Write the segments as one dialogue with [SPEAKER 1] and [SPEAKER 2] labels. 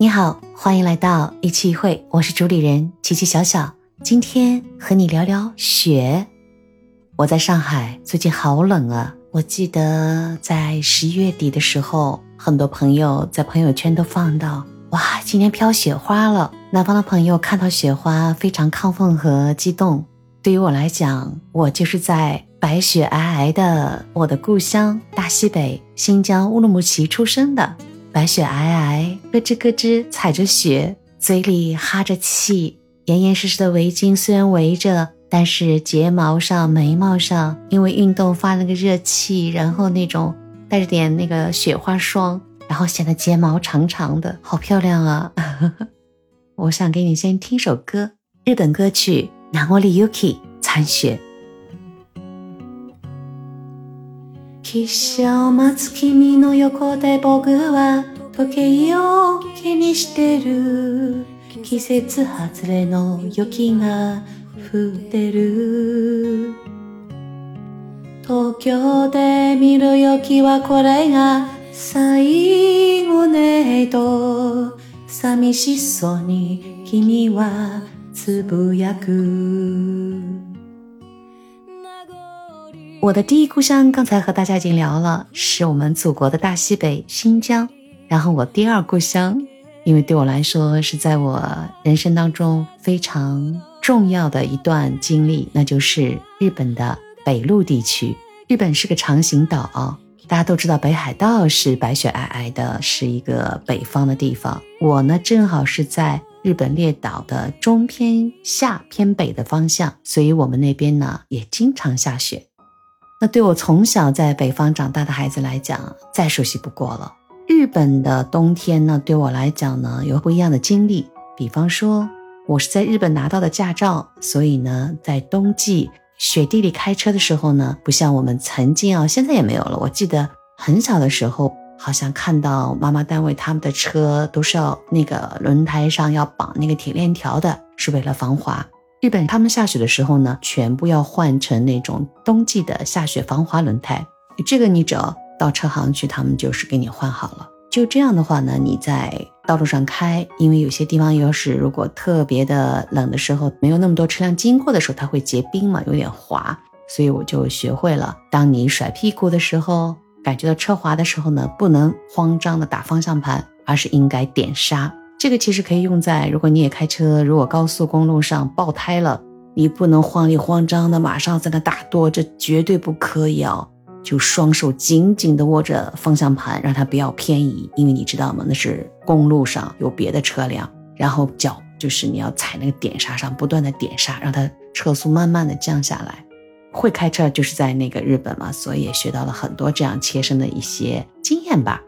[SPEAKER 1] 你好，欢迎来到一期一会，我是主理人琪琪小小。今天和你聊聊雪。我在上海，最近好冷啊！我记得在十一月底的时候，很多朋友在朋友圈都放到，哇，今天飘雪花了。南方的朋友看到雪花非常亢奋和激动。对于我来讲，我就是在白雪皑皑的我的故乡大西北新疆乌鲁木齐出生的。白雪皑皑，咯吱咯吱踩着雪，嘴里哈着气，严严实实的围巾虽然围着，但是睫毛上、眉毛上因为运动发了个热气，然后那种带着点那个雪花霜，然后显得睫毛长长的，好漂亮啊！我想给你先听首歌，日本歌曲《南国里 Yuki》残雪。汽車を待つ君の横で僕は時計を気にしてる。季節外れの雪が降ってる。東京で見る雪はこれが最後ねと寂しそうに君はつぶやく。我的第一故乡，刚才和大家已经聊了，是我们祖国的大西北新疆。然后我第二故乡，因为对我来说是在我人生当中非常重要的一段经历，那就是日本的北陆地区。日本是个长形岛，大家都知道北海道是白雪皑皑的，是一个北方的地方。我呢，正好是在日本列岛的中偏下偏北的方向，所以我们那边呢也经常下雪。那对我从小在北方长大的孩子来讲，再熟悉不过了。日本的冬天呢，对我来讲呢，有不一样的经历。比方说，我是在日本拿到的驾照，所以呢，在冬季雪地里开车的时候呢，不像我们曾经啊，现在也没有了。我记得很小的时候，好像看到妈妈单位他们的车都是要那个轮胎上要绑那个铁链条的，是为了防滑。日本他们下雪的时候呢，全部要换成那种冬季的下雪防滑轮胎。这个你只要到车行去，他们就是给你换好了。就这样的话呢，你在道路上开，因为有些地方要是如果特别的冷的时候，没有那么多车辆经过的时候，它会结冰嘛，有点滑。所以我就学会了，当你甩屁股的时候，感觉到车滑的时候呢，不能慌张的打方向盘，而是应该点刹。这个其实可以用在，如果你也开车，如果高速公路上爆胎了，你不能慌里慌张的马上在那打舵，这绝对不可以哦。就双手紧紧的握着方向盘，让它不要偏移，因为你知道吗？那是公路上有别的车辆，然后脚就是你要踩那个点刹上，不断的点刹，让它车速慢慢的降下来。会开车就是在那个日本嘛，所以也学到了很多这样切身的一些经验吧。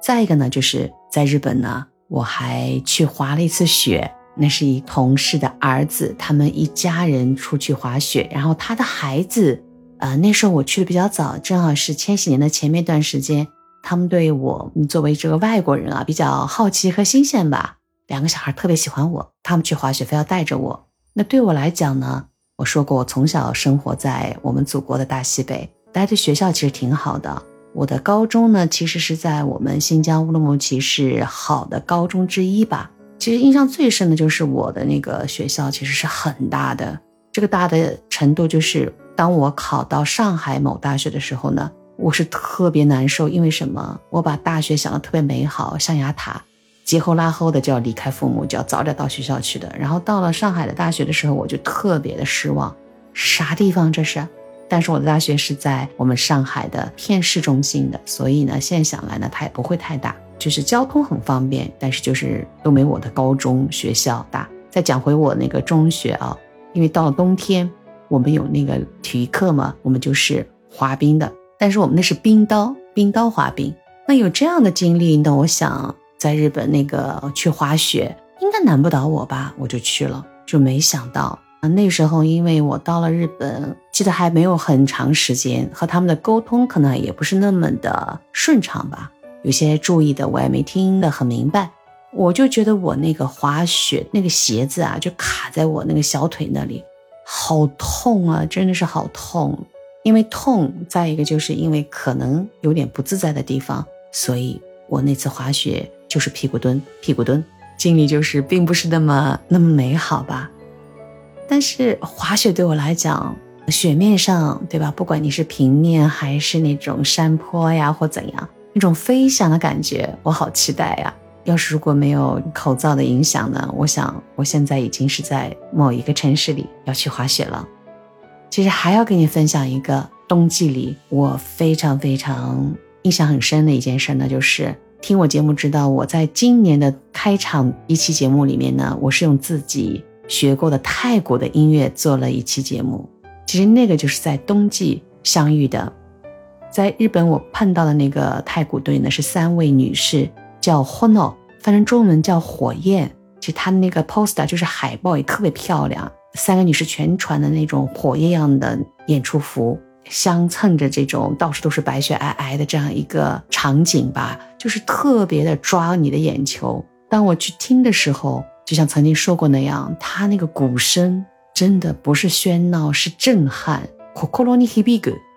[SPEAKER 1] 再一个呢，就是在日本呢。我还去滑了一次雪，那是一同事的儿子，他们一家人出去滑雪，然后他的孩子，呃，那时候我去的比较早，正好是千禧年的前面一段时间，他们对我作为这个外国人啊比较好奇和新鲜吧，两个小孩特别喜欢我，他们去滑雪非要带着我。那对我来讲呢，我说过我从小生活在我们祖国的大西北，待的学校其实挺好的。我的高中呢，其实是在我们新疆乌鲁木齐是好的高中之一吧。其实印象最深的就是我的那个学校，其实是很大的。这个大的程度，就是当我考到上海某大学的时候呢，我是特别难受，因为什么？我把大学想的特别美好，象牙塔，急后拉后的就要离开父母，就要早点到学校去的。然后到了上海的大学的时候，我就特别的失望，啥地方这是？但是我的大学是在我们上海的偏市中心的，所以呢，现在想来呢，它也不会太大，就是交通很方便，但是就是都没我的高中学校大。再讲回我那个中学啊，因为到了冬天，我们有那个体育课嘛，我们就是滑冰的，但是我们那是冰刀，冰刀滑冰。那有这样的经历，那我想在日本那个去滑雪应该难不倒我吧，我就去了，就没想到。啊，那时候因为我到了日本，记得还没有很长时间，和他们的沟通可能也不是那么的顺畅吧。有些注意的我也没听得很明白，我就觉得我那个滑雪那个鞋子啊，就卡在我那个小腿那里，好痛啊，真的是好痛。因为痛，再一个就是因为可能有点不自在的地方，所以我那次滑雪就是屁股蹲，屁股蹲，经历就是并不是那么那么美好吧。但是滑雪对我来讲，雪面上，对吧？不管你是平面还是那种山坡呀，或怎样，那种飞翔的感觉，我好期待呀！要是如果没有口罩的影响呢？我想我现在已经是在某一个城市里要去滑雪了。其实还要跟你分享一个冬季里我非常非常印象很深的一件事呢，就是听我节目知道，我在今年的开场一期节目里面呢，我是用自己学过的泰国的音乐做了一期节目。其实那个就是在冬季相遇的，在日本我碰到的那个太古队呢是三位女士，叫 Hono，翻成中文叫火焰。其实她的那个 poster 就是海报也特别漂亮。三个女士全穿的那种火焰样的演出服，相蹭着这种到处都是白雪皑皑的这样一个场景吧，就是特别的抓你的眼球。当我去听的时候，就像曾经说过那样，他那个鼓声真的不是喧闹，是震撼，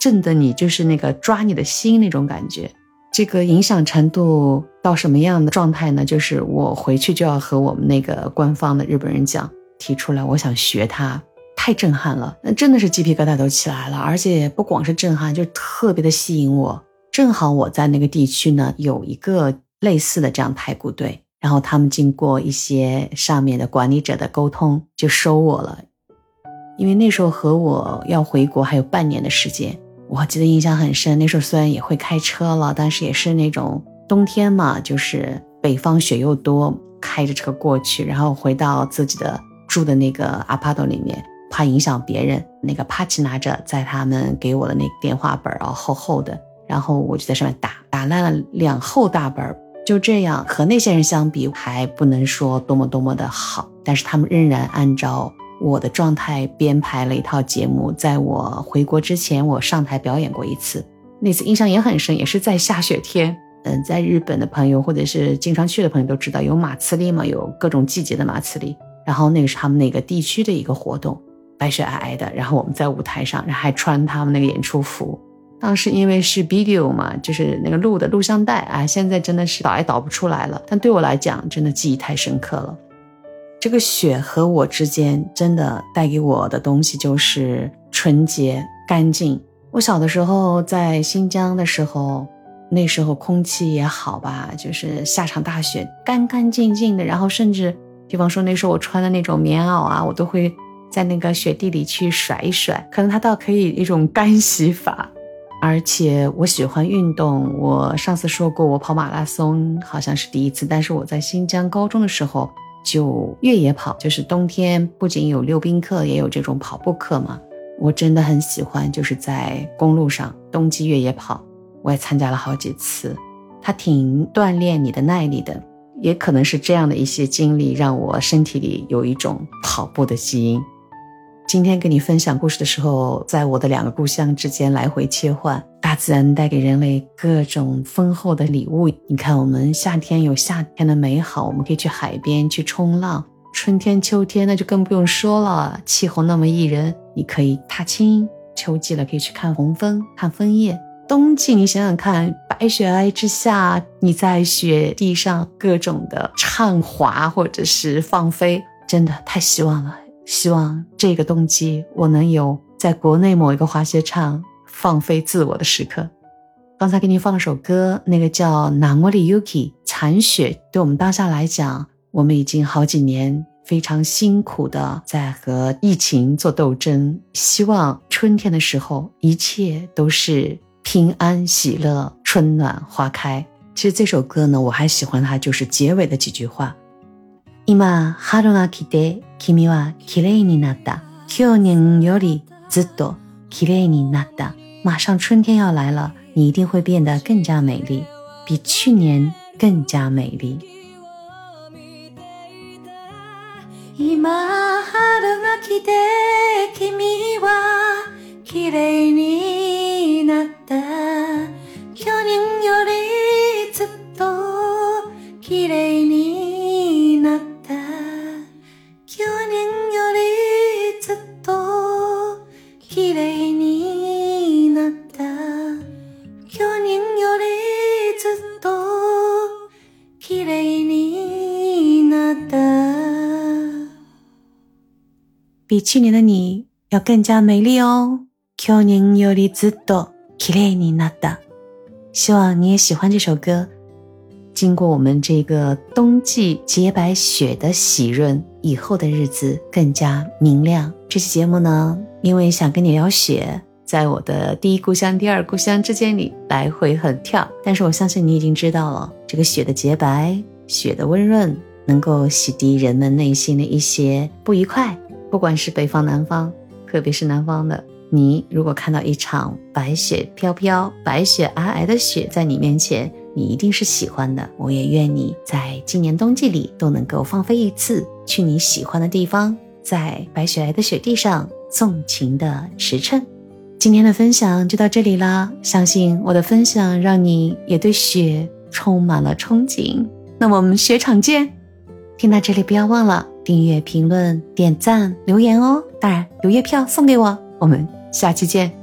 [SPEAKER 1] 震得你就是那个抓你的心那种感觉。这个影响程度到什么样的状态呢？就是我回去就要和我们那个官方的日本人讲。提出来，我想学它，太震撼了，那真的是鸡皮疙瘩都起来了，而且不光是震撼，就特别的吸引我。正好我在那个地区呢，有一个类似的这样排骨队，然后他们经过一些上面的管理者的沟通，就收我了。因为那时候和我要回国还有半年的时间，我记得印象很深。那时候虽然也会开车了，但是也是那种冬天嘛，就是北方雪又多，开着车过去，然后回到自己的。住的那个阿帕多里面，怕影响别人，那个帕奇拿着在他们给我的那电话本啊，厚厚的，然后我就在上面打，打烂了两厚大本儿，就这样和那些人相比，还不能说多么多么的好，但是他们仍然按照我的状态编排了一套节目，在我回国之前，我上台表演过一次，那次印象也很深，也是在下雪天，嗯，在日本的朋友或者是经常去的朋友都知道，有马茨利嘛，有各种季节的马茨利。然后那个是他们那个地区的一个活动，白雪皑皑的。然后我们在舞台上，然后还穿他们那个演出服。当时因为是 video 嘛，就是那个录的录像带啊，现在真的是导也导不出来了。但对我来讲，真的记忆太深刻了。这个雪和我之间真的带给我的东西就是纯洁干净。我小的时候在新疆的时候，那时候空气也好吧，就是下场大雪，干干净净的，然后甚至。比方说那时候我穿的那种棉袄啊，我都会在那个雪地里去甩一甩，可能它倒可以一种干洗法。而且我喜欢运动，我上次说过我跑马拉松好像是第一次，但是我在新疆高中的时候就越野跑，就是冬天不仅有溜冰课，也有这种跑步课嘛。我真的很喜欢，就是在公路上冬季越野跑，我也参加了好几次，它挺锻炼你的耐力的。也可能是这样的一些经历，让我身体里有一种跑步的基因。今天跟你分享故事的时候，在我的两个故乡之间来回切换，大自然带给人类各种丰厚的礼物。你看，我们夏天有夏天的美好，我们可以去海边去冲浪；春天、秋天那就更不用说了，气候那么宜人，你可以踏青；秋季了可以去看红枫、看枫叶。冬季，你想想看，白雪皑皑之下，你在雪地上各种的畅滑或者是放飞，真的太希望了。希望这个冬季我能有在国内某一个滑雪场放飞自我的时刻。刚才给你放了首歌，那个叫《南莫里 Yuki》残雪。对我们当下来讲，我们已经好几年非常辛苦的在和疫情做斗争。希望春天的时候，一切都是。平安喜乐，春暖花开。其实这首歌呢，我还喜欢它，就是结尾的几句话。今春が来て、君は綺麗になった。去年よりずっと綺麗になった。马上春天要来了，你一定会变得更加美丽，比去年更加美丽。今春が来て、君は綺麗に 比去年的你要更加美丽哦。去年よりずっと綺麗になった。希望你也喜欢这首歌。经过我们这个冬季洁白雪的洗润，以后的日子更加明亮。这期节目呢，因为想跟你聊雪，在我的第一故乡、第二故乡之间里来回横跳。但是我相信你已经知道了，这个雪的洁白、雪的温润，能够洗涤人们内心的一些不愉快。 不管是北方、南方，特别是南方的，你如果看到一场白雪飘飘、白雪皑皑的雪在你面前。你一定是喜欢的，我也愿你在今年冬季里都能够放飞一次，去你喜欢的地方，在白雪皑的雪地上纵情的驰骋。今天的分享就到这里啦，相信我的分享让你也对雪充满了憧憬。那我们雪场见！听到这里不要忘了订阅、评论、点赞、留言哦，当然有月票送给我，我们下期见。